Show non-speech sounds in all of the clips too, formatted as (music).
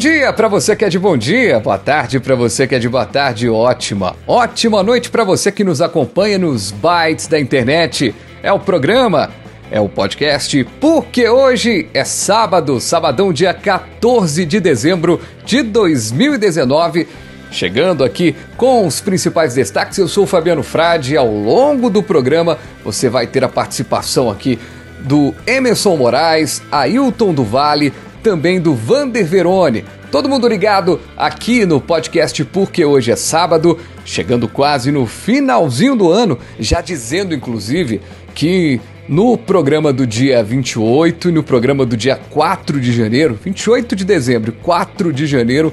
Dia para você que é de bom dia, boa tarde para você que é de boa tarde, ótima. Ótima noite para você que nos acompanha nos bytes da internet. É o programa, é o podcast, porque hoje é sábado, sabadão, dia 14 de dezembro de 2019. Chegando aqui com os principais destaques, eu sou o Fabiano Frade e ao longo do programa você vai ter a participação aqui do Emerson Moraes, Ailton do Vale, também do Vander Verone. Todo mundo ligado aqui no podcast Porque hoje é sábado, chegando quase no finalzinho do ano, já dizendo inclusive que no programa do dia 28 e no programa do dia 4 de janeiro, 28 de dezembro e 4 de janeiro,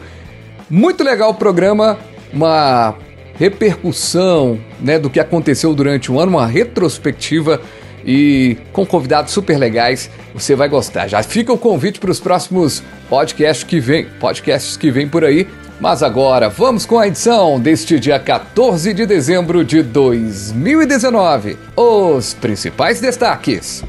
muito legal o programa, uma repercussão né, do que aconteceu durante o ano, uma retrospectiva e com convidados super legais. Você vai gostar. Já fica o convite para os próximos podcasts que vem, podcasts que vem por aí. Mas agora vamos com a edição deste dia 14 de dezembro de 2019. Os principais destaques.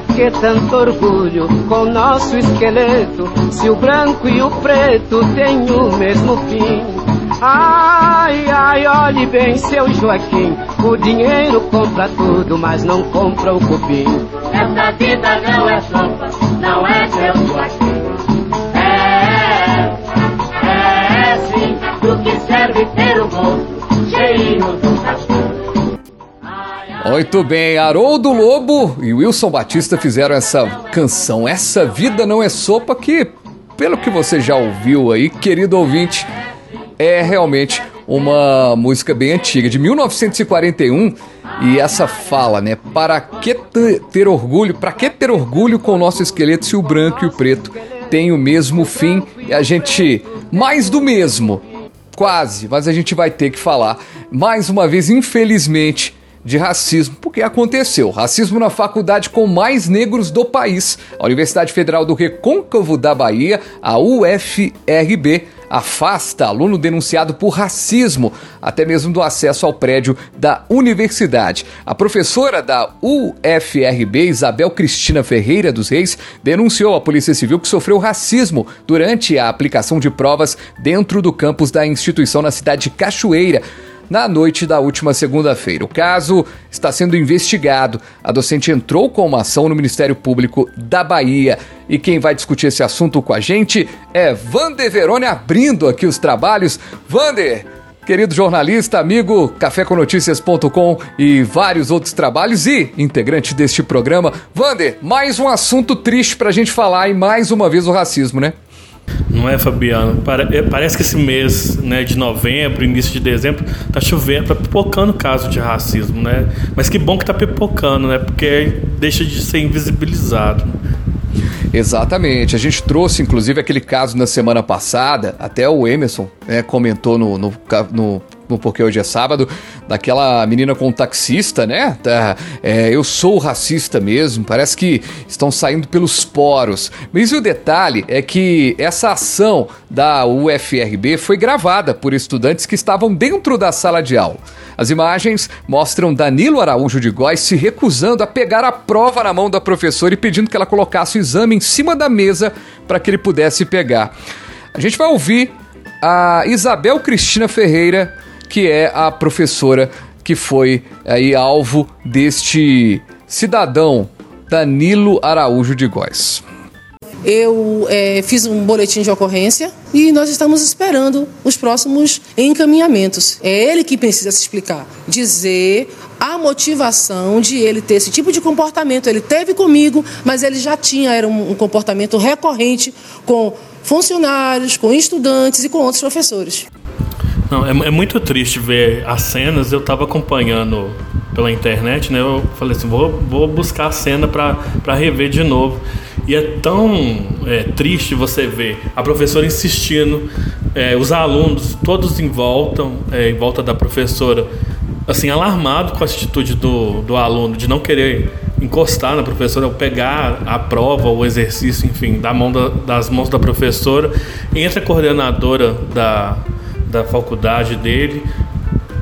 Que tanto orgulho com nosso esqueleto? Se o branco e o preto têm o mesmo fim. Ai, ai, olhe bem, seu Joaquim. O dinheiro compra tudo, mas não compra o cupim. Essa vida não é sopa, não é seu Joaquim. É, é, é sim, do que serve ter o bolso cheio do. Muito bem, Haroldo Lobo e Wilson Batista fizeram essa canção Essa Vida Não É Sopa, que, pelo que você já ouviu aí, querido ouvinte, é realmente uma música bem antiga, de 1941, e essa fala, né? Para que ter orgulho? Para que ter orgulho com o nosso esqueleto se o branco e o preto têm o mesmo fim? E a gente, mais do mesmo, quase, mas a gente vai ter que falar mais uma vez, infelizmente de racismo, porque aconteceu. Racismo na faculdade com mais negros do país. A Universidade Federal do Recôncavo da Bahia, a UFRB, afasta aluno denunciado por racismo, até mesmo do acesso ao prédio da universidade. A professora da UFRB, Isabel Cristina Ferreira dos Reis, denunciou à Polícia Civil que sofreu racismo durante a aplicação de provas dentro do campus da instituição na cidade de Cachoeira na noite da última segunda-feira. O caso está sendo investigado. A docente entrou com uma ação no Ministério Público da Bahia. E quem vai discutir esse assunto com a gente é Vander Verone, abrindo aqui os trabalhos. Vander, querido jornalista, amigo, caféconoticias.com e vários outros trabalhos e integrante deste programa. Vander, mais um assunto triste para a gente falar e mais uma vez o racismo, né? Não é, Fabiano? É, parece que esse mês né, de novembro, início de dezembro, tá chovendo, tá pipocando caso de racismo, né? Mas que bom que tá pipocando, né? Porque deixa de ser invisibilizado. Exatamente. A gente trouxe, inclusive, aquele caso na semana passada, até o Emerson né, comentou no, no, no no Porque Hoje é Sábado, daquela menina com o taxista, né? Tá, é, eu sou racista mesmo, parece que estão saindo pelos poros. Mas o detalhe é que essa ação da UFRB foi gravada por estudantes que estavam dentro da sala de aula. As imagens mostram Danilo Araújo de Góes se recusando a pegar a prova na mão da professora e pedindo que ela colocasse o exame em cima da mesa para que ele pudesse pegar. A gente vai ouvir a Isabel Cristina Ferreira que é a professora que foi aí alvo deste cidadão Danilo Araújo de Góes. Eu é, fiz um boletim de ocorrência e nós estamos esperando os próximos encaminhamentos. É ele que precisa se explicar, dizer a motivação de ele ter esse tipo de comportamento. Ele teve comigo, mas ele já tinha era um, um comportamento recorrente com funcionários, com estudantes e com outros professores. Não, é, é, muito triste ver as cenas. Eu estava acompanhando pela internet, né? Eu falei assim, vou, vou buscar a cena para rever de novo. E é tão é, triste você ver a professora insistindo, é, os alunos todos em volta, é, em volta da professora, assim, alarmado com a atitude do, do aluno de não querer encostar na professora, ou pegar a prova, o exercício, enfim, da mão da, das mãos da professora. Entra a coordenadora da, da faculdade dele,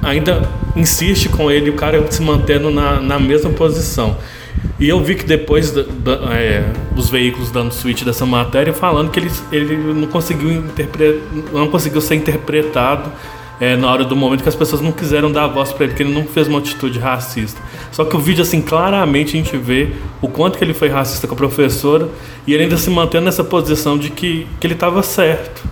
ainda insiste com ele, o cara se mantendo na, na mesma posição. E eu vi que depois da, da, é, os veículos dando switch dessa matéria falando que ele, ele não conseguiu não conseguiu ser interpretado é, na hora do momento que as pessoas não quiseram dar voz para ele, que ele não fez uma atitude racista. Só que o vídeo, assim, claramente a gente vê o quanto que ele foi racista com a professora e ele ainda se mantendo nessa posição de que, que ele estava certo.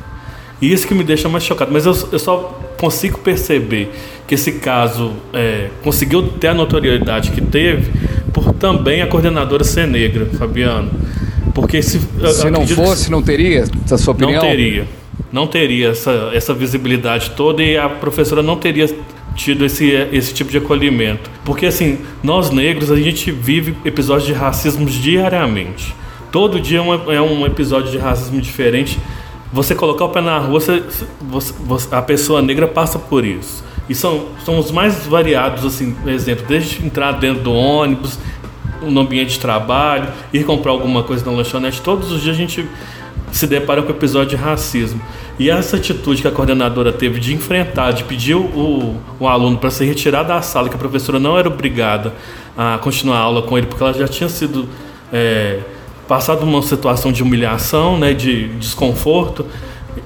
E isso que me deixa mais chocado. Mas eu, eu só consigo perceber que esse caso é, conseguiu ter a notoriedade que teve por também a coordenadora ser negra, Fabiano. Porque se, se não fosse, que, não teria, na sua opinião? Não teria. Não teria essa, essa visibilidade toda e a professora não teria tido esse, esse tipo de acolhimento. Porque, assim, nós negros, a gente vive episódios de racismo diariamente. Todo dia é um, é um episódio de racismo diferente você colocar o pé na rua, você, você, a pessoa negra passa por isso. E são, são os mais variados, assim, por exemplo, desde entrar dentro do ônibus, no ambiente de trabalho, ir comprar alguma coisa na lanchonete, todos os dias a gente se depara com episódio de racismo. E essa atitude que a coordenadora teve de enfrentar, de pedir o, o aluno para se retirar da sala, que a professora não era obrigada a continuar a aula com ele, porque ela já tinha sido. É, passado uma situação de humilhação, né, de desconforto,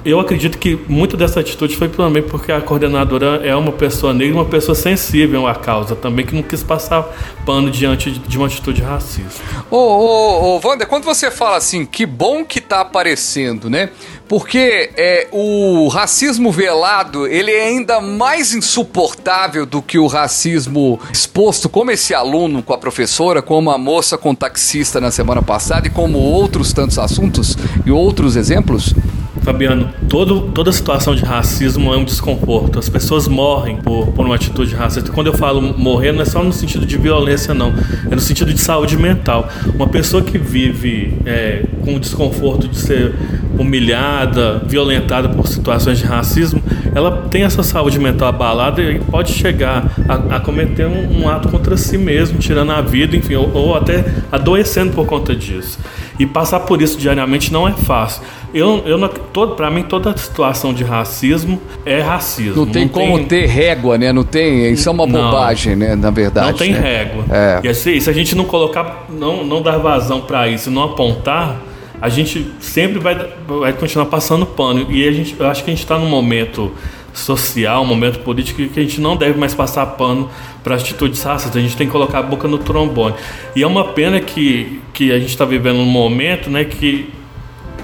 eu acredito que muito dessa atitude foi também porque a coordenadora é uma pessoa negra, uma pessoa sensível à causa também, que não quis passar pano diante de uma atitude racista. Ô, ô, ô, Wander, quando você fala assim, que bom que tá aparecendo, né? Porque é, o racismo velado, ele é ainda mais insuportável do que o racismo exposto, como esse aluno com a professora, como a moça com o taxista na semana passada e como outros tantos assuntos e outros exemplos? Fabiano, todo, toda situação de racismo é um desconforto. As pessoas morrem por, por uma atitude racista. Quando eu falo morrer, não é só no sentido de violência, não. É no sentido de saúde mental. Uma pessoa que vive é, com o desconforto de ser humilhada, violentada por situações de racismo, ela tem essa saúde mental abalada e pode chegar a, a cometer um, um, ato contra si mesmo, tirando a vida, enfim, ou, ou até adoecendo por conta disso. E passar por isso diariamente não é fácil. Eu, eu todo, para mim, toda situação de racismo é racismo. Não tem não como tem... ter régua, né? Não tem. Isso é uma bobagem, não, né? Na verdade. Não tem né? régua. É. E assim, se a gente não colocar, não, não dar vazão para isso, não apontar, a gente sempre vai, vai continuar passando pano. E a gente, eu acho que a gente está num momento social, um momento político que a gente não deve mais passar pano para atitudes racistas, a gente tem que colocar a boca no trombone. E é uma pena que, que a gente está vivendo um momento né, que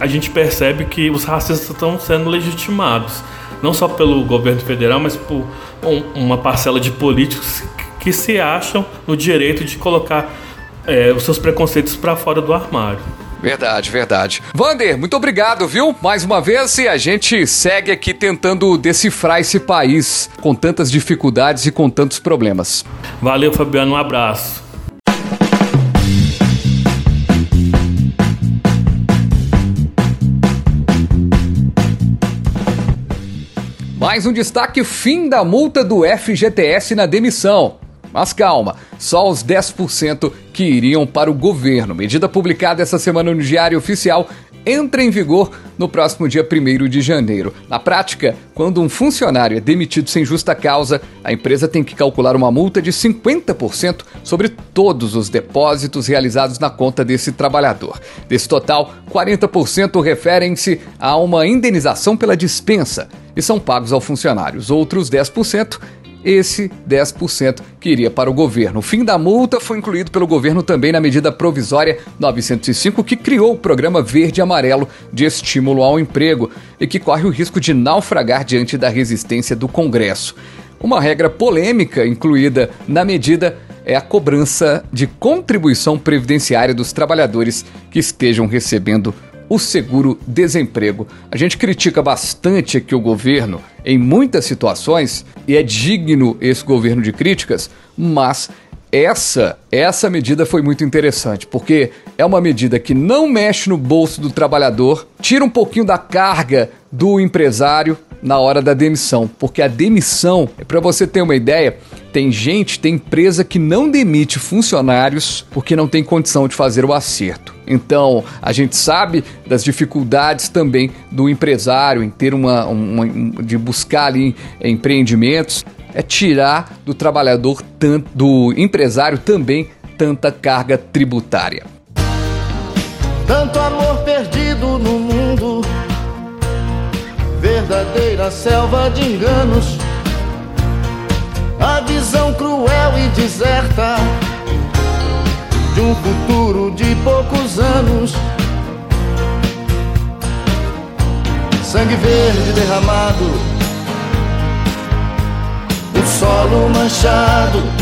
a gente percebe que os racistas estão sendo legitimados, não só pelo governo federal, mas por um, uma parcela de políticos que se acham no direito de colocar é, os seus preconceitos para fora do armário. Verdade, verdade. Vander, muito obrigado, viu? Mais uma vez, e a gente segue aqui tentando decifrar esse país com tantas dificuldades e com tantos problemas. Valeu, Fabiano, um abraço. Mais um destaque: fim da multa do FGTS na demissão. Mas calma, só os 10% que iriam para o governo. Medida publicada essa semana no Diário Oficial entra em vigor no próximo dia 1 de janeiro. Na prática, quando um funcionário é demitido sem justa causa, a empresa tem que calcular uma multa de 50% sobre todos os depósitos realizados na conta desse trabalhador. Desse total, 40% referem-se a uma indenização pela dispensa e são pagos ao funcionário. Os outros 10% esse 10% que iria para o governo. O fim da multa foi incluído pelo governo também na medida provisória 905, que criou o programa Verde Amarelo de estímulo ao emprego e que corre o risco de naufragar diante da resistência do Congresso. Uma regra polêmica incluída na medida é a cobrança de contribuição previdenciária dos trabalhadores que estejam recebendo o seguro-desemprego. A gente critica bastante aqui o governo em muitas situações e é digno esse governo de críticas, mas essa, essa medida foi muito interessante, porque é uma medida que não mexe no bolso do trabalhador, tira um pouquinho da carga do empresário na hora da demissão, porque a demissão, para você ter uma ideia, tem gente, tem empresa que não demite funcionários porque não tem condição de fazer o acerto. Então, a gente sabe das dificuldades também do empresário em ter uma, uma de buscar ali empreendimentos é tirar do trabalhador, tanto, do empresário também, tanta carga tributária. Tanto amor perdido no mundo, verdadeira selva de enganos, a visão cruel e deserta de um futuro de poucos anos. Sangue verde derramado solo manchado.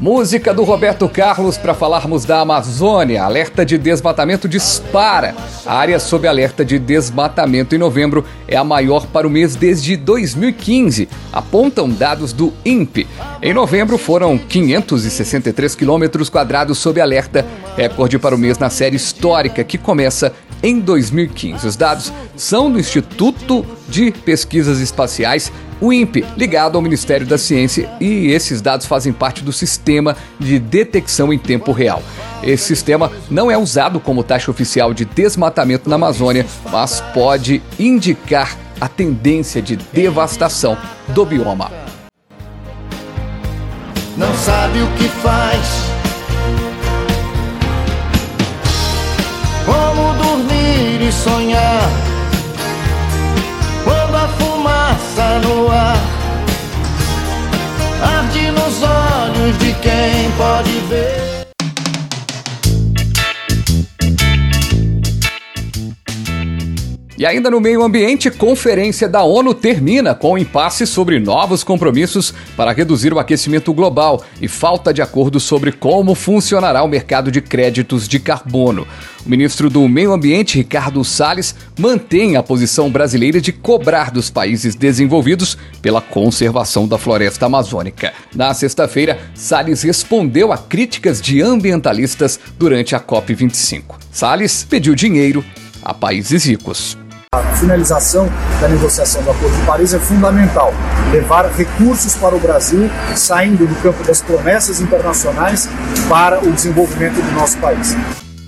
Música do Roberto Carlos para falarmos da Amazônia. Alerta de desmatamento dispara. A área sob alerta de desmatamento em novembro é a maior para o mês desde 2015, apontam dados do INPE. Em novembro foram 563 quilômetros quadrados sob alerta, recorde para o mês na série histórica que começa em 2015. Os dados são do Instituto de Pesquisas Espaciais o INPE, ligado ao Ministério da Ciência, e esses dados fazem parte do sistema de detecção em tempo real. Esse sistema não é usado como taxa oficial de desmatamento na Amazônia, mas pode indicar a tendência de devastação do bioma. Não sabe o que faz. Dormir e sonhar fumaça no ar Arde nos olhos de quem pode ver E ainda no meio ambiente, conferência da ONU termina com impasse sobre novos compromissos para reduzir o aquecimento global e falta de acordo sobre como funcionará o mercado de créditos de carbono. O ministro do Meio Ambiente, Ricardo Salles, mantém a posição brasileira de cobrar dos países desenvolvidos pela conservação da floresta amazônica. Na sexta-feira, Salles respondeu a críticas de ambientalistas durante a COP25. Salles pediu dinheiro a países ricos. A finalização da negociação do Acordo de Paris é fundamental. Levar recursos para o Brasil, saindo do campo das promessas internacionais para o desenvolvimento do nosso país.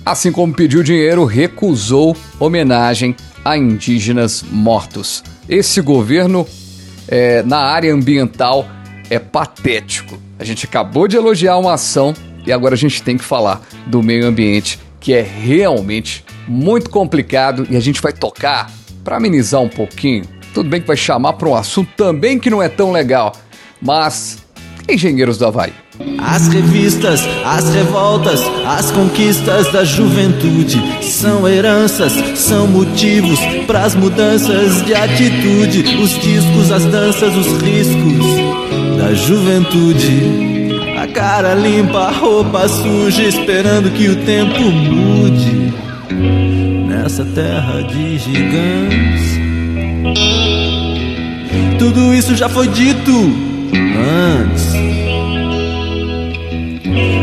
Assim como pediu dinheiro, recusou homenagem a indígenas mortos. Esse governo é, na área ambiental é patético. A gente acabou de elogiar uma ação e agora a gente tem que falar do meio ambiente, que é realmente muito complicado e a gente vai tocar para amenizar um pouquinho. Tudo bem que vai chamar para um assunto também que não é tão legal, mas Engenheiros do Havaí. As revistas, as revoltas, as conquistas da juventude são heranças, são motivos para as mudanças de atitude. Os discos, as danças, os riscos da juventude. A cara limpa, a roupa suja, esperando que o tempo mude nessa terra de gigantes. Tudo isso já foi dito antes.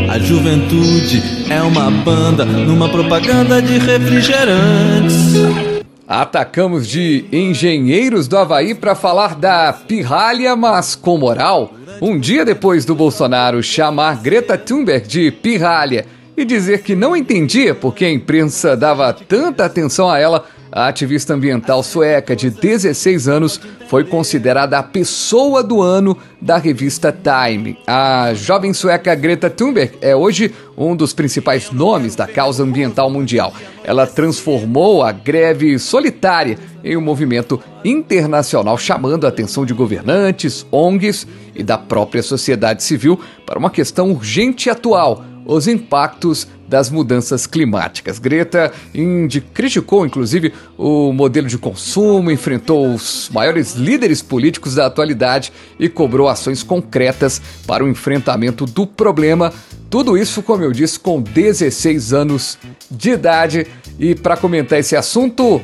A juventude é uma banda numa propaganda de refrigerantes. Atacamos de engenheiros do Havaí para falar da pirralha, mas com moral. Um dia depois do Bolsonaro chamar Greta Thunberg de pirralha e dizer que não entendia por que a imprensa dava tanta atenção a ela, a ativista ambiental sueca de 16 anos foi considerada a pessoa do ano da revista Time. A jovem sueca Greta Thunberg é hoje um dos principais nomes da causa ambiental mundial. Ela transformou a greve solitária em um movimento internacional chamando a atenção de governantes, ONGs e da própria sociedade civil para uma questão urgente e atual os impactos das mudanças climáticas. Greta criticou, inclusive, o modelo de consumo, enfrentou os maiores líderes políticos da atualidade e cobrou ações concretas para o enfrentamento do problema. Tudo isso, como eu disse, com 16 anos de idade. E para comentar esse assunto,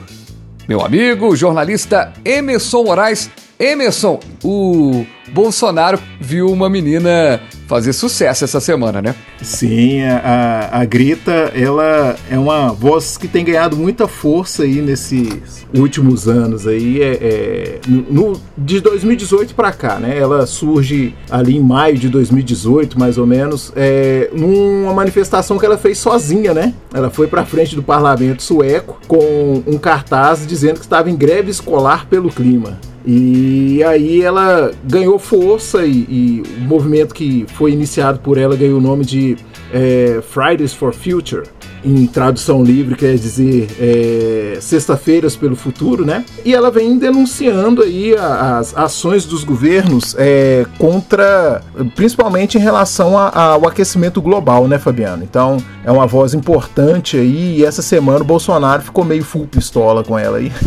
meu amigo, jornalista Emerson Moraes. Emerson, o Bolsonaro viu uma menina fazer sucesso essa semana, né? Sim, a, a Grita, ela é uma voz que tem ganhado muita força aí nesses últimos anos aí, é, é no, de 2018 para cá, né? Ela surge ali em maio de 2018, mais ou menos, é, numa manifestação que ela fez sozinha, né? Ela foi para frente do parlamento sueco com um cartaz dizendo que estava em greve escolar pelo clima. E aí ela ganhou força e, e, o movimento que foi iniciado por ela ganhou o nome de é, Fridays for Future em tradução livre quer dizer é, sexta-feiras pelo futuro, né? E ela vem denunciando aí as ações dos governos é, contra, principalmente em relação a, ao aquecimento global, né, Fabiano? Então é uma voz importante aí. E essa semana o Bolsonaro ficou meio full pistola com ela aí. (laughs)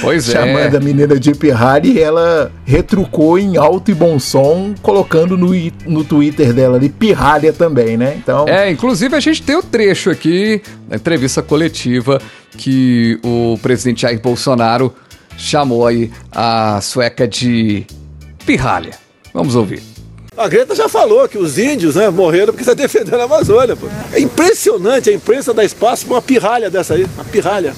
Pois é. Chamando a menina de pirralha e ela retrucou em alto e bom som, colocando no, no Twitter dela ali pirralha também, né? Então. É, inclusive a gente tem o um trecho aqui aqui na entrevista coletiva que o presidente Jair Bolsonaro chamou aí a sueca de pirralha. Vamos ouvir. A Greta já falou que os índios né, morreram porque está defendendo a Amazônia. Pô. É impressionante a imprensa dar espaço para uma pirralha dessa aí, uma pirralha.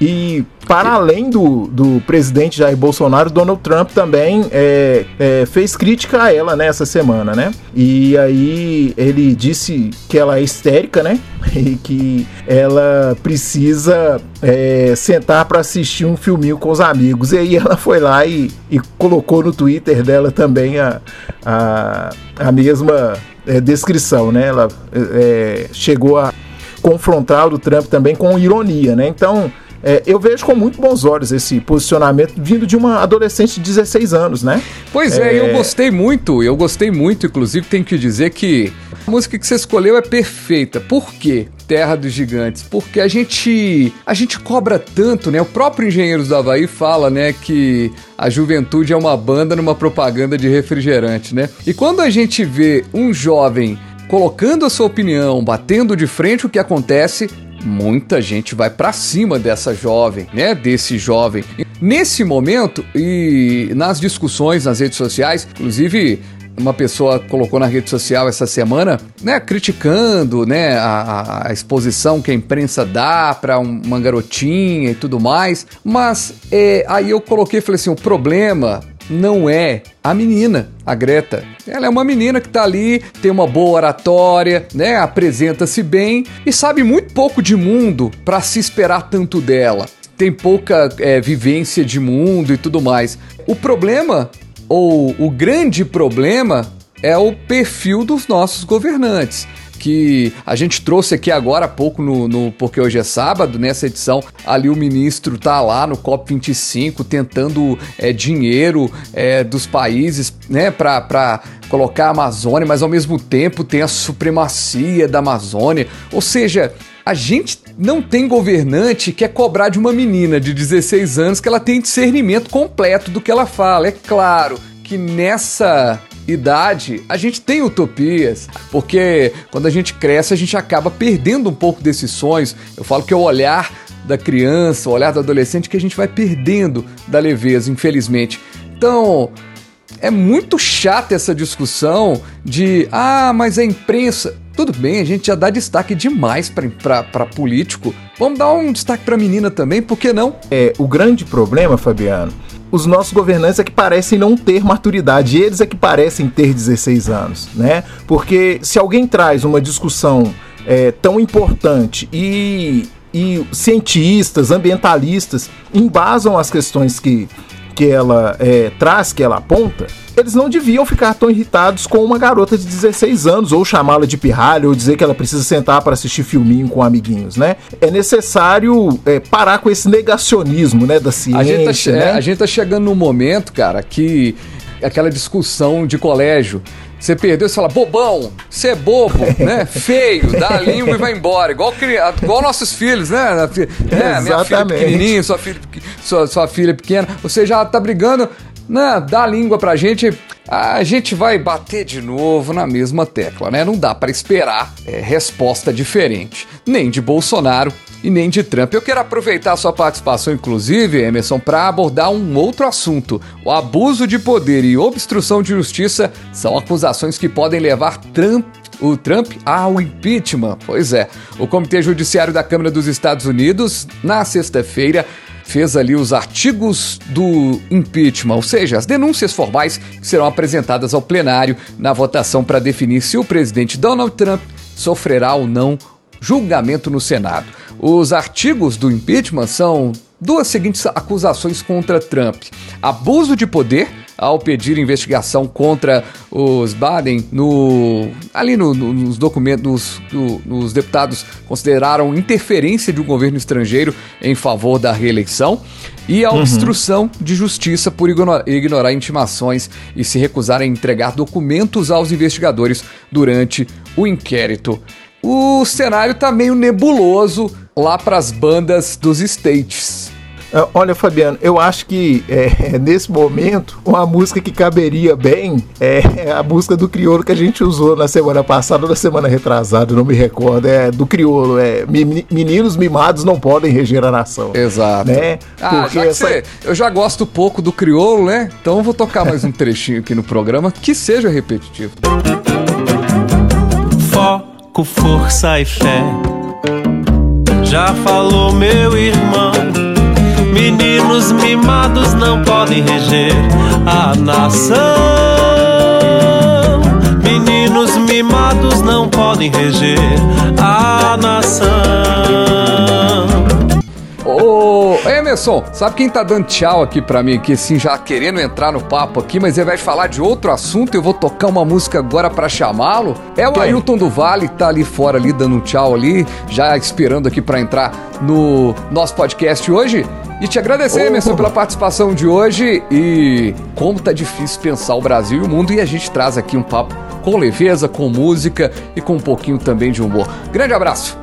E para além do, do presidente Jair Bolsonaro, Donald Trump também é, é, fez crítica a ela nessa né, semana, né? E aí ele disse que ela é histérica, né? (laughs) E que ela precisa é, sentar para assistir um filminho com os amigos. E aí ela foi lá e, e colocou no Twitter dela também a, a, a mesma é, descrição, né? Ela é, chegou a confrontar o Trump também com ironia, né? Então é, eu vejo com muito bons olhos esse posicionamento vindo de uma adolescente de 16 anos, né? Pois é, é eu gostei muito, eu gostei muito, inclusive tenho que dizer que a música que você escolheu é perfeita. Por quê? Terra dos Gigantes, porque a gente a gente cobra tanto, né? O próprio Engenheiros do Havaí fala, né, que a juventude é uma banda numa propaganda de refrigerante, né? E quando a gente vê um jovem colocando a sua opinião, batendo de frente o que acontece, muita gente vai para cima dessa jovem, né? Desse jovem. Nesse momento e nas discussões nas redes sociais, inclusive uma pessoa colocou na rede social essa semana, né, criticando, né, a, a exposição que a imprensa dá para um, uma garotinha e tudo mais. Mas é, aí eu coloquei, falei assim, o problema não é a menina, a Greta. Ela é uma menina que tá ali, tem uma boa oratória, né? Apresenta-se bem e sabe muito pouco de mundo para se esperar tanto dela. Tem pouca é, vivência de mundo e tudo mais. O problema, ou o grande problema, é o perfil dos nossos governantes que a gente trouxe aqui agora há pouco no, no, porque hoje é sábado, nessa edição, ali o ministro tá lá no COP25 tentando é, dinheiro é, dos países, né, para colocar a Amazônia, mas ao mesmo tempo tem a supremacia da Amazônia. Ou seja, a gente não tem governante que quer cobrar de uma menina de 16 anos que ela tem discernimento completo do que ela fala. É claro que nessa idade, a gente tem utopias, porque quando a gente cresce, a gente acaba perdendo um pouco desses sonhos. Eu falo que é o olhar da criança, o olhar do adolescente que a gente vai perdendo da leveza, infelizmente. Então, é muito chata essa discussão de ah, mas a imprensa. Tudo bem, a gente já dá destaque demais para político. Vamos dar um destaque para menina também, por que não? É, o grande problema, Fabiano, os nossos governantes é que parecem não ter maturidade, eles é que parecem ter 16 anos, né? Porque se alguém traz uma discussão é, tão importante e, e cientistas, ambientalistas embasam as questões que, que ela é, traz, que ela aponta, eles não deviam ficar tão irritados com uma garota de 16 anos, ou chamá-la de pirralha, ou dizer que ela precisa sentar para assistir filminho com amiguinhos, né? É necessário é, parar com esse negacionismo, né, da ciência. A gente tá, né? a gente tá chegando num momento, cara, que aquela discussão de colégio. Você perdeu, você fala, bobão, você é bobo, (laughs) né? Feio, dá a língua e vai embora. Igual, igual nossos filhos, né? É, minha filha pequenininha, sua filha, sua, sua filha pequena. Você já tá brigando né, dá língua pra gente, a gente vai bater de novo na mesma tecla, né? Não dá para esperar é, resposta diferente, nem de Bolsonaro e nem de Trump. Eu quero aproveitar sua participação, inclusive, Emerson, para abordar um outro assunto. O abuso de poder e obstrução de justiça são acusações que podem levar Trump o Trump ao impeachment. Pois é, o Comitê Judiciário da Câmara dos Estados Unidos, na sexta-feira, fez ali os artigos do impeachment, ou seja, as denúncias formais que serão apresentadas ao plenário na votação para definir se o presidente Donald Trump sofrerá ou não julgamento no Senado. Os artigos do impeachment são duas seguintes acusações contra Trump: abuso de poder ao pedir investigação contra os Biden no ali no, no, nos documentos do, nos deputados consideraram interferência de um governo estrangeiro em favor da reeleição e a uhum. obstrução de justiça por ignorar, ignorar intimações e se recusar a entregar documentos aos investigadores durante o inquérito o cenário tá meio nebuloso lá para as bandas dos States. É, olha, Fabiano, eu acho que é, (laughs) nesse momento, uma música que caberia bem é a música do Criolo que a gente usou na semana passada ou na semana retrasada, não me recordo. É do Criolo, é Meninos Mimados Não Podem Reger a Nação. Exato. Né? Ah, Porque já essa... você, eu já gosto pouco do Criolo, né? Então eu vou tocar mais um (laughs) trechinho aqui no programa que seja repetitivo. Foco, força e fé. Já falou meu irmão, meninos mimados não podem reger a nação. Meninos mimados não podem reger a nação. Ô, Emerson, sabe quem tá dando tchau aqui pra mim, aqui, assim, já querendo entrar no papo aqui, mas ele vai falar de outro assunto eu vou tocar uma música agora para chamá-lo? É o quem? Ailton do Vale, que tá ali fora, ali, dando um tchau ali, já esperando aqui para entrar no nosso podcast hoje. E te agradecer, Emerson, pela participação de hoje e como tá difícil pensar o Brasil e o mundo e a gente traz aqui um papo com leveza, com música e com um pouquinho também de humor. Grande abraço!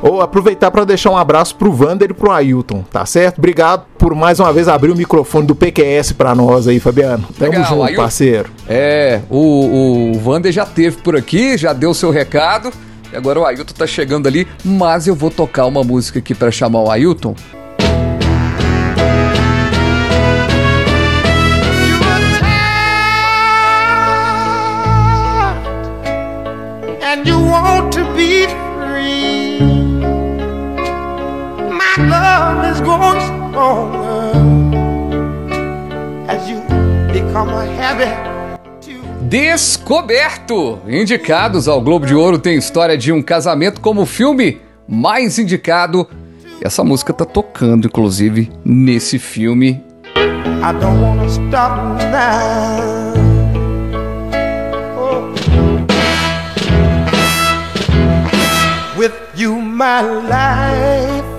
Ou aproveitar para deixar um abraço pro Vander e pro Ailton, tá certo? Obrigado por mais uma vez abrir o microfone do PQS para nós aí, Fabiano. Tamo Legal, junto, Ailton, parceiro. É, o, o Vander já teve por aqui, já deu seu recado. E agora o Ailton tá chegando ali, mas eu vou tocar uma música aqui para chamar o Ailton. Love is growing stronger as you become a habit. Descoberto! Indicados ao Globo de Ouro tem história de um casamento como filme mais indicado. E essa música tá tocando, inclusive, nesse filme. Oh. With you, my life.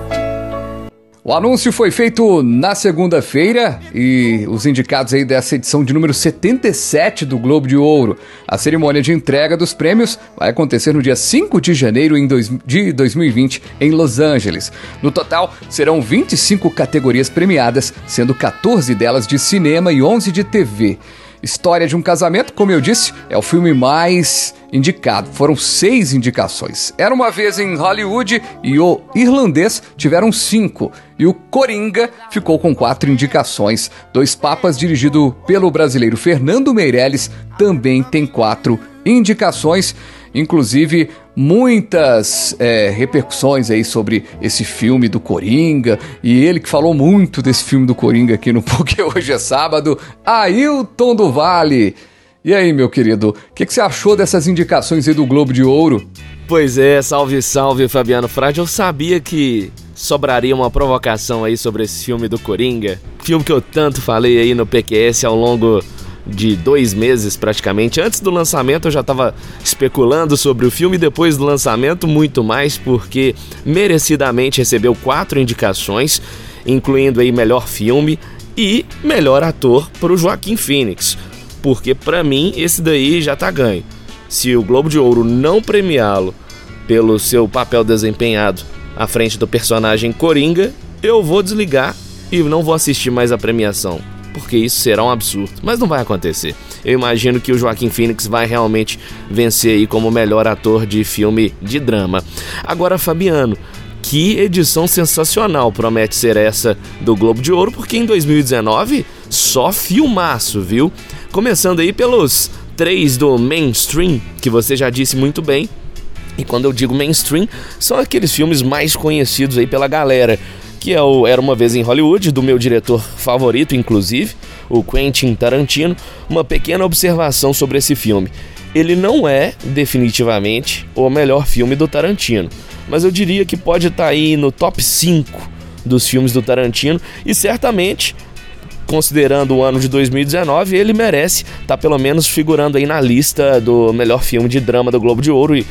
O anúncio foi feito na segunda-feira e os indicados aí dessa edição de número 77 do Globo de Ouro. A cerimônia de entrega dos prêmios vai acontecer no dia 5 de janeiro de 2020 em Los Angeles. No total, serão 25 categorias premiadas, sendo 14 delas de cinema e 11 de TV. História de um Casamento, como eu disse, é o filme mais indicado. Foram seis indicações. Era uma vez em Hollywood e o Irlandês tiveram cinco. E o Coringa ficou com quatro indicações. Dois Papas, dirigido pelo brasileiro Fernando Meirelles, também tem quatro indicações. Inclusive, muitas é, repercussões aí sobre esse filme do Coringa. E ele que falou muito desse filme do Coringa aqui no (laughs) Porque Hoje é Sábado, Ailton do Vale. E aí, meu querido, o que, que, você achou dessas indicações aí do Globo de Ouro? Pois é, salve, salve, Fabiano Frade. Eu sabia que sobraria uma provocação aí sobre esse filme do Coringa. Filme que eu tanto falei aí no PQS ao longo de dois meses praticamente. Antes do lançamento eu já estava especulando sobre o filme, depois do lançamento muito mais, porque merecidamente recebeu quatro indicações, incluindo aí melhor filme e melhor ator para o Joaquim Phoenix, porque para mim esse daí já tá ganho. Se o Globo de Ouro não premiá-lo pelo seu papel desempenhado à frente do personagem Coringa, eu vou desligar e não vou assistir mais a premiação porque isso será um absurdo. Mas não vai acontecer. Eu imagino que o Joaquim Phoenix vai realmente vencer aí como melhor ator de filme de drama. Agora, Fabiano, que edição sensacional promete ser essa do Globo de Ouro, porque em 2019 só filmaço, viu? Começando aí pelos três do mainstream, que você já disse muito bem. E quando eu digo mainstream, são aqueles filmes mais conhecidos aí pela galera, que é o Era uma vez em Hollywood, do meu diretor favorito, inclusive, o Quentin Tarantino. Uma pequena observação sobre esse filme. Ele não é definitivamente o melhor filme do Tarantino, mas eu diria que pode estar tá aí no top 5 dos filmes do Tarantino e certamente considerando o ano de 2019, ele merece estar tá pelo menos figurando aí na lista do melhor filme de drama do Globo de Ouro e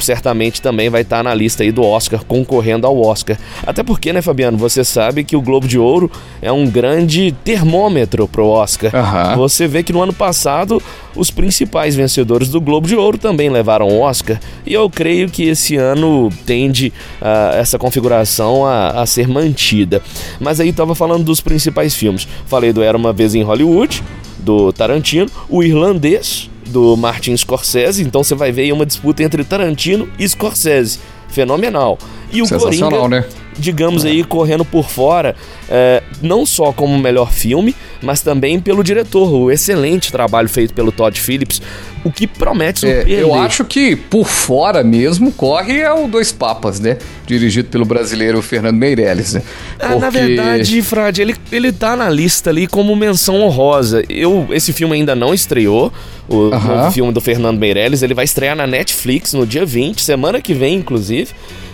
certamente também vai estar tá na lista aí do Oscar, concorrendo ao Oscar. Até porque, né, Fabiano, você sabe que o Globo de Ouro é um grande termômetro pro Oscar. Uhum. Você vê que no ano passado os principais vencedores do Globo de Ouro também levaram o Oscar. E eu creio que esse ano tende uh, essa configuração a, a, ser mantida. Mas aí estava falando dos principais filmes. Falei do Era uma Vez em Hollywood, do Tarantino, o Irlandês, do Martin Scorsese, então você vai ver aí uma disputa entre Tarantino e Scorsese. Fenomenal. E o Coringa, né? Digamos aí, correndo por fora, é, não só como melhor filme, mas também pelo diretor, o excelente trabalho feito pelo Todd Phillips, o que promete surpreender. É, eu acho que por fora mesmo corre é o Dois Papas, né? Dirigido pelo brasileiro Fernando Meirelles, né? Porque... Ah, na verdade, Frade, ele, ele tá na lista ali como menção honrosa. Eu, esse filme ainda não estreou, o uhum. novo filme do Fernando Meirelles, ele vai estrear na Netflix no dia 20, semana que vem, inclusive.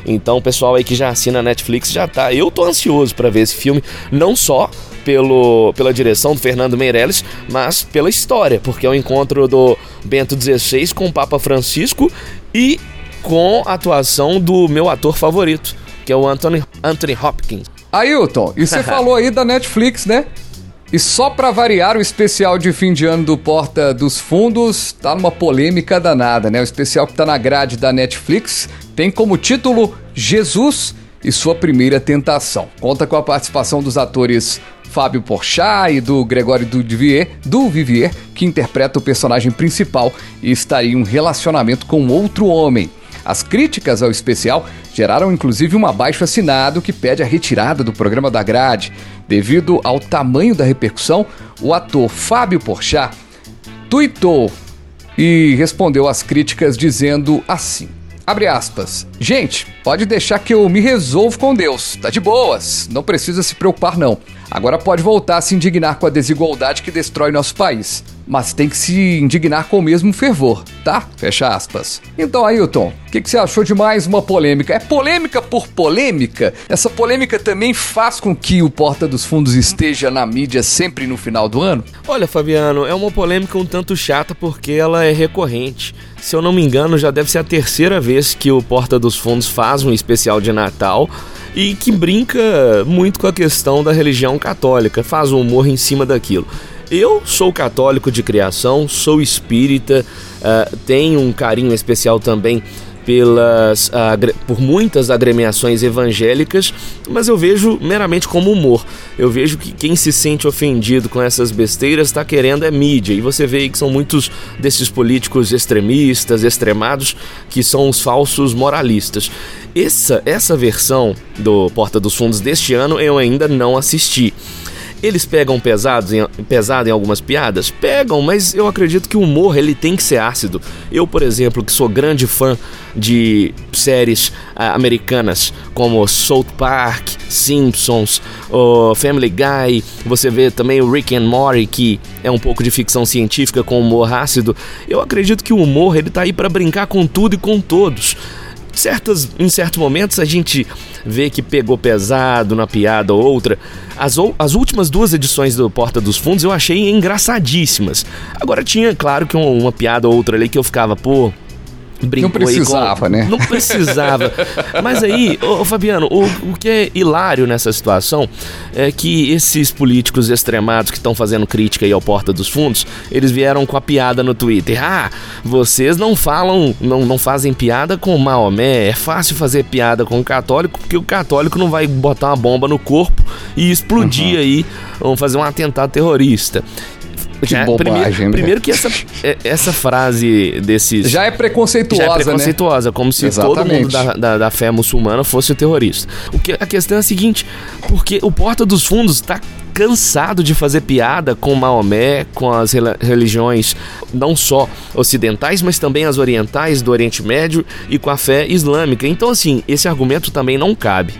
Então, o pessoal aí que já assina a Netflix já tá. Eu tô ansioso para ver esse filme, não só pelo, pela direção do Fernando Meirelles, mas pela história, porque é o encontro do Bento XVI com o Papa Francisco e com a atuação do meu ator favorito, que é o Anthony, Anthony Hopkins. Ailton, e você (laughs) falou aí da Netflix, né? E só para variar, o especial de fim de ano do Porta dos Fundos tá numa polêmica danada, né? O especial que tá na grade da Netflix tem como título Jesus e sua primeira tentação. Conta com a participação dos atores Fábio Porchat e do Gregório Duvivier, do Vivier, que interpreta o personagem principal e estaria em um relacionamento com outro homem. As críticas ao especial geraram inclusive um abaixo assinado que pede a retirada do programa da grade. Devido ao tamanho da repercussão, o ator Fábio Porchat tuitou e respondeu às críticas dizendo assim: Abre aspas. Gente, pode deixar que eu me resolvo com Deus. Tá de boas. Não precisa se preocupar, não. Agora pode voltar a se indignar com a desigualdade que destrói nosso país. Mas tem que se indignar com o mesmo fervor, tá? Fecha aspas. Então, Ailton, o que, que, você achou de mais uma polêmica? É polêmica por polêmica? Essa polêmica também faz com que o Porta dos Fundos esteja na mídia sempre no final do ano? Olha, Fabiano, é uma polêmica um tanto chata porque ela é recorrente. Se eu não me engano, já deve ser a terceira vez que o Porta dos Fundos faz um especial de Natal e que brinca muito com a questão da religião católica, faz um humor em cima daquilo. Eu sou católico de criação, sou espírita, uh, tenho um carinho especial também pelas uh, por muitas agremiações evangélicas, mas eu vejo meramente como humor. Eu vejo que quem se sente ofendido com essas besteiras está querendo é mídia. E você vê que são muitos desses políticos extremistas, extremados, que são os falsos moralistas. Essa, essa versão do Porta dos Fundos deste ano eu ainda não assisti. Eles pegam pesados em, pesado em algumas piadas? Pegam, mas eu acredito que o humor ele tem que ser ácido. Eu, por exemplo, que sou grande fã de séries uh, americanas como South Park, Simpsons, o Family Guy, você vê também o Rick and Morty, que é um pouco de ficção científica com humor ácido. Eu acredito que o humor ele tá aí para brincar com tudo e com todos certas, em certos momentos a gente vê que pegou pesado na piada ou outra. As, as últimas duas edições do Porta dos Fundos eu achei engraçadíssimas. Agora tinha, claro, que uma, uma piada ou outra ali que eu ficava, pô, Brincou não precisava, com... né? Não precisava. Mas aí, ô, Fabiano, o, o, que é hilário nessa situação é que esses políticos extremados que estão fazendo crítica aí ao Porta dos Fundos, eles vieram com a piada no Twitter. Ah, vocês não falam, não, não fazem piada com Maomé. É fácil fazer piada com o católico, porque o católico não vai botar uma bomba no corpo e explodir uhum. aí, vão fazer um atentado terrorista Que Já, bobagem, primeiro, né? primeiro que essa, é- essa frase desses. Já é preconceituosa, Já é né? preconceituosa, como se todo Exatamente. mundo da, da, da fé muçulmana fosse o terrorista. O que, a questão é a seguinte: porque o Porta dos Fundos tá cansado de fazer piada com Maomé, com as religiões não só ocidentais, mas também as orientais do Oriente Médio e com a fé islâmica. Então, assim, esse argumento também não cabe.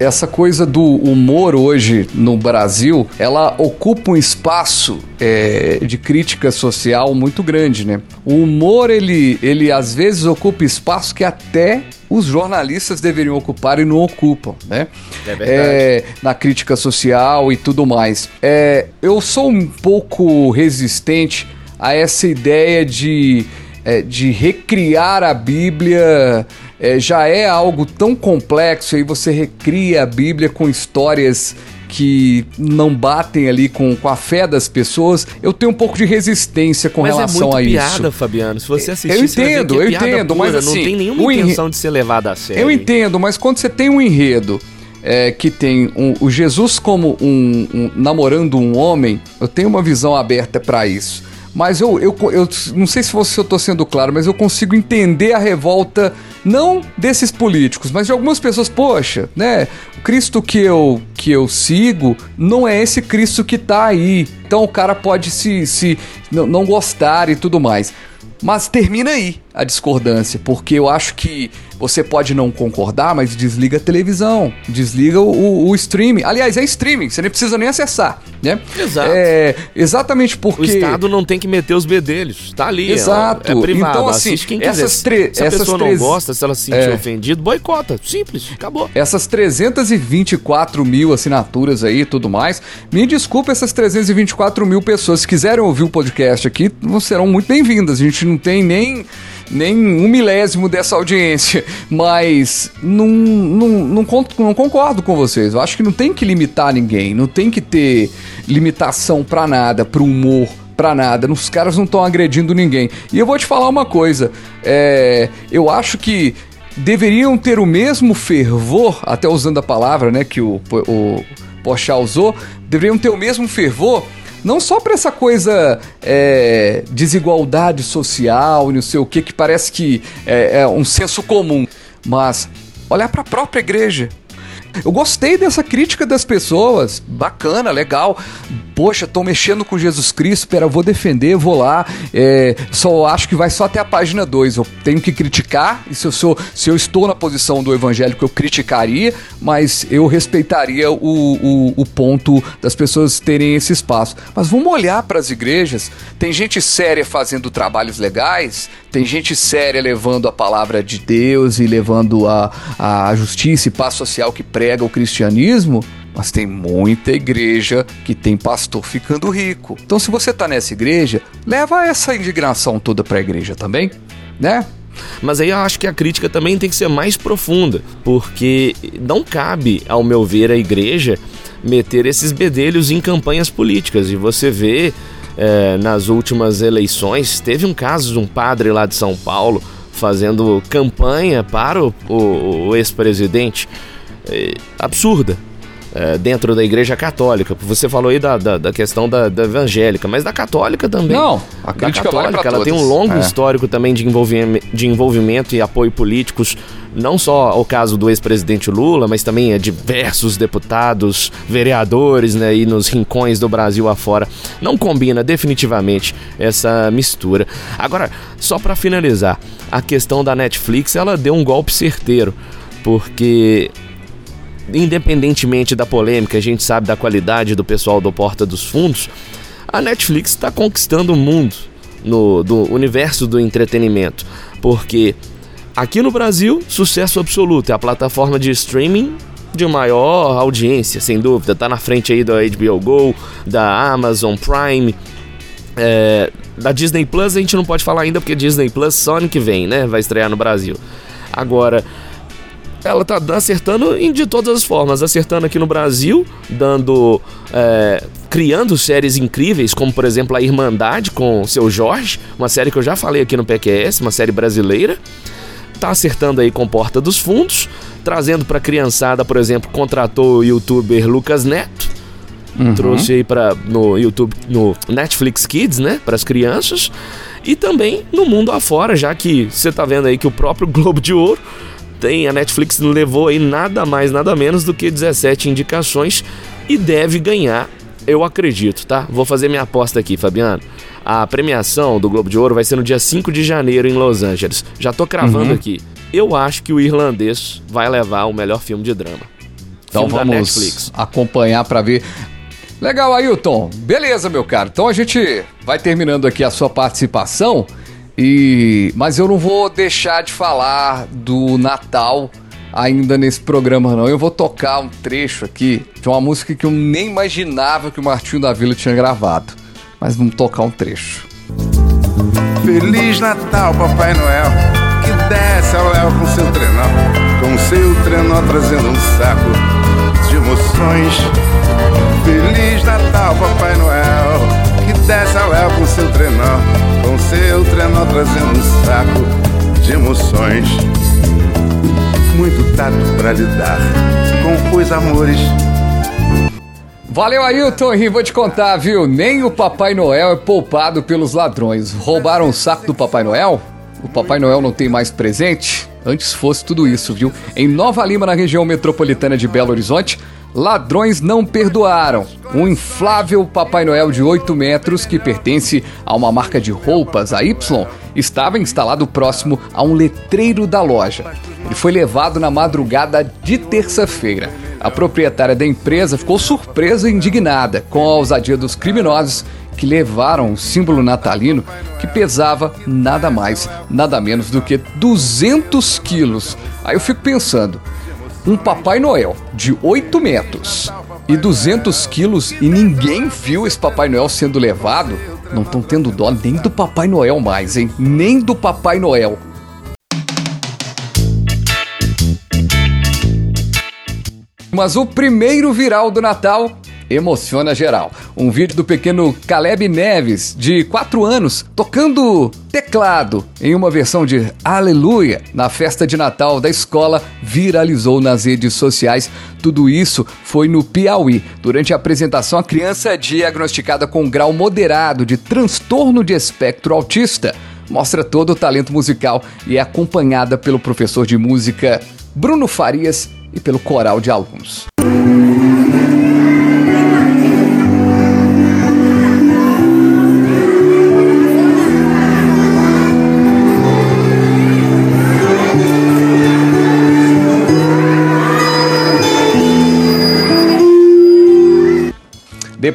Essa coisa do humor hoje no Brasil, ela ocupa um espaço é, de crítica social muito grande, né? O humor, ele, ele às vezes ocupa espaço que até os jornalistas deveriam ocupar e não ocupam, né? É verdade. É, na crítica social e tudo mais. É, eu sou um pouco resistente a essa ideia de, é, de recriar a Bíblia. é, já é algo tão complexo, aí você recria a Bíblia com histórias que não batem ali com, com a fé das pessoas. Eu tenho um pouco de resistência com mas é relação muito a piada, isso. Fabiano. Se você assistir, Eu você entendo, que é eu piada entendo, mas pura, assim, não tem nenhuma enre- intenção de ser levado a sério. Eu entendo, mas quando você tem um enredo é, que tem um- o Jesus como um, um- namorando um homem, eu tenho uma visão aberta pra isso. Mas eu, eu, eu não sei se você eu tô sendo claro, mas eu consigo entender a revolta não desses políticos, mas de algumas pessoas. Poxa, né? O Cristo que eu que eu sigo não é esse Cristo que tá aí. Então o cara pode se, se não gostar e tudo mais. Mas termina aí a discordância, porque eu acho que você pode não concordar, mas desliga a televisão, desliga o, o- streaming. Aliás, é streaming, você nem precisa nem acessar, né? Exato. É, exatamente porque... O Estado não tem que meter os bedelhos. Tá ali. é- Exato. É, privado. Então, assim, assiste quem essas tre- se a essas pessoa não três- gosta, se ela se sentir É. ofendido, boicota. Simples. Acabou. Essas 324 mil assinaturas aí e tudo mais. Me desculpa essas 324 mil pessoas. Se quiserem ouvir o podcast aqui, serão muito bem-vindas. A gente não tem nem, nem um milésimo dessa audiência. Mas não, não, não, não concordo com vocês. Eu acho que não tem que limitar ninguém. Não tem que ter limitação pra nada, pro humor. Pra nada, os caras não estão agredindo ninguém. E eu vou te falar uma coisa: é, eu acho que deveriam ter o mesmo fervor, até usando a palavra né, que o, o Pochá usou, deveriam ter o mesmo fervor, não só para essa coisa é, desigualdade social e não sei o que, que parece que é, é um senso comum, mas olhar para a própria igreja. Eu gostei dessa crítica das pessoas, bacana, legal. Poxa, tô mexendo com Jesus Cristo, pera, eu vou defender, vou lá. É, só acho que vai só até a página 2. Eu tenho que criticar, e se eu, sou, se eu estou na posição do evangélico, eu criticaria, mas eu respeitaria o, o, o ponto das pessoas terem esse espaço. Mas vamos olhar para as igrejas. Tem gente séria fazendo trabalhos legais, tem gente séria levando a palavra de Deus e levando a, a justiça e paz social que prega o cristianismo. Mas tem muita igreja que tem pastor ficando rico. Então, se você tá nessa igreja, leva essa indignação toda pra igreja também, né? Mas aí eu acho que a crítica também tem que ser mais profunda, porque não cabe, ao meu ver, a igreja meter esses bedelhos em campanhas políticas. E você vê eh, nas últimas eleições, teve um caso de um padre lá de São Paulo fazendo campanha para o, o- o ex-presidente. Eh, absurda. eh, dentro da igreja católica. Você falou aí da, da, da questão da, da evangélica, mas da católica também. Não, a da crítica vale católica, ela tem um longo É. histórico também de envolvimento, de envolvimento e apoio políticos, não só o caso do ex-presidente Lula, mas também a diversos deputados, vereadores, né, e nos rincões do Brasil afora. Não combina definitivamente essa mistura. Agora, só para finalizar, a questão da Netflix, ela deu um golpe certeiro, porque independentemente da polêmica, a gente sabe da qualidade do pessoal do Porta dos Fundos, a Netflix está conquistando o mundo no do universo do entretenimento, porque aqui no Brasil, sucesso absoluto, é a plataforma de streaming de maior audiência, sem dúvida, tá na frente aí da HBO Go, da Amazon Prime, é, da Disney Plus a gente não pode falar ainda porque Disney Plus que vem, né? Vai estrear no Brasil. Agora, ela tá acertando de todas as formas, acertando aqui no Brasil, dando. é, criando séries incríveis, como por exemplo a Irmandade com o seu Jorge, uma série que eu já falei aqui no PQS, uma série brasileira. Tá acertando aí com Porta dos Fundos, trazendo pra criançada, por exemplo, contratou o youtuber Lucas Neto. Uhum. Trouxe aí para no YouTube, no Netflix Kids, né, para as crianças e também no mundo afora, já que você tá vendo aí que o próprio (laughs) Globo de Ouro tem a Netflix levou aí nada mais, nada menos do que 17 indicações e deve ganhar, eu acredito, tá? Vou fazer minha aposta aqui, Fabiano. A premiação do Globo de Ouro vai ser no dia 5 de janeiro em Los Angeles. Já tô cravando uhum. aqui. Eu acho que o irlandês vai levar o melhor filme de drama. Então filme vamos acompanhar para ver. Legal, Ailton. Beleza, meu caro. Então a gente vai terminando aqui a sua participação. E mas eu não vou deixar de falar do Natal ainda nesse programa não. Eu vou tocar um trecho aqui de uma música que eu nem imaginava que o Martinho da Vila tinha gravado. Mas vamos tocar um trecho. Feliz Natal, Papai Noel, que desce ao léu com seu trenó, com seu trenó trazendo um saco de emoções. Feliz Natal, Papai Noel, desce ao léu com seu trenó, com seu trenó trazendo um saco de emoções. Muito tato para lidar com os amores. Valeu, Ailton, e vou te contar, viu? Nem o Papai Noel é poupado pelos ladrões. Roubaram o saco do Papai Noel? O Papai Noel não tem mais presente? Antes fosse tudo isso, viu? Em Nova Lima, na região metropolitana de Belo Horizonte, Ladrões não perdoaram. Um inflável Papai Noel de 8 metros, que pertence a uma marca de roupas, a Y, estava instalado próximo a um letreiro da loja. Ele foi levado na madrugada de terça-feira. A proprietária da empresa ficou surpresa e indignada com a ousadia dos criminosos que levaram o símbolo natalino que pesava nada mais, nada menos do que 200 quilos. Aí eu fico pensando, um Papai Noel de 8 metros e 200 quilos e ninguém viu esse Papai Noel sendo levado, não estão tendo dó nem do Papai Noel mais, hein? Nem do Papai Noel. Mas o primeiro viral do Natal emociona geral. Um vídeo do pequeno Caleb Neves, de 4 anos, tocando teclado em uma versão de Aleluia na festa de Natal da escola, viralizou nas redes sociais. Tudo isso foi no Piauí. Durante a apresentação, a criança diagnosticada com grau moderado de transtorno de espectro autista mostra todo o talento musical e é acompanhada pelo professor de música Bruno Farias e pelo coral de alunos.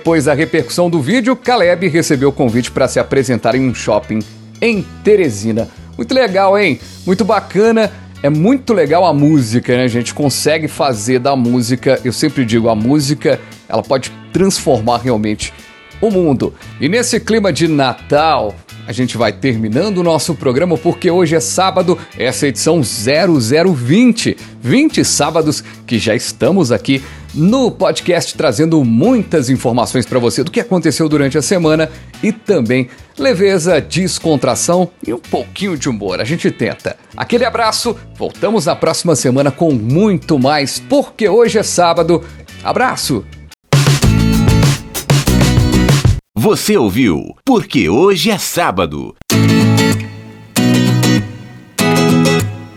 Depois da repercussão do vídeo, Caleb recebeu o convite para se apresentar em um shopping em Teresina. Muito legal, hein? Muito bacana. É muito legal a música, né? A gente consegue fazer da música, eu sempre digo, a música, ela pode transformar realmente o mundo. E nesse clima de Natal, a gente vai terminando o nosso programa porque hoje é sábado, essa edição 0020. 20 sábados que já estamos aqui no podcast trazendo muitas informações para você do que aconteceu durante a semana e também leveza, descontração e um pouquinho de humor. A gente tenta. Aquele abraço, voltamos na próxima semana com muito mais, porque hoje é sábado. Abraço! Você ouviu Porque Hoje é Sábado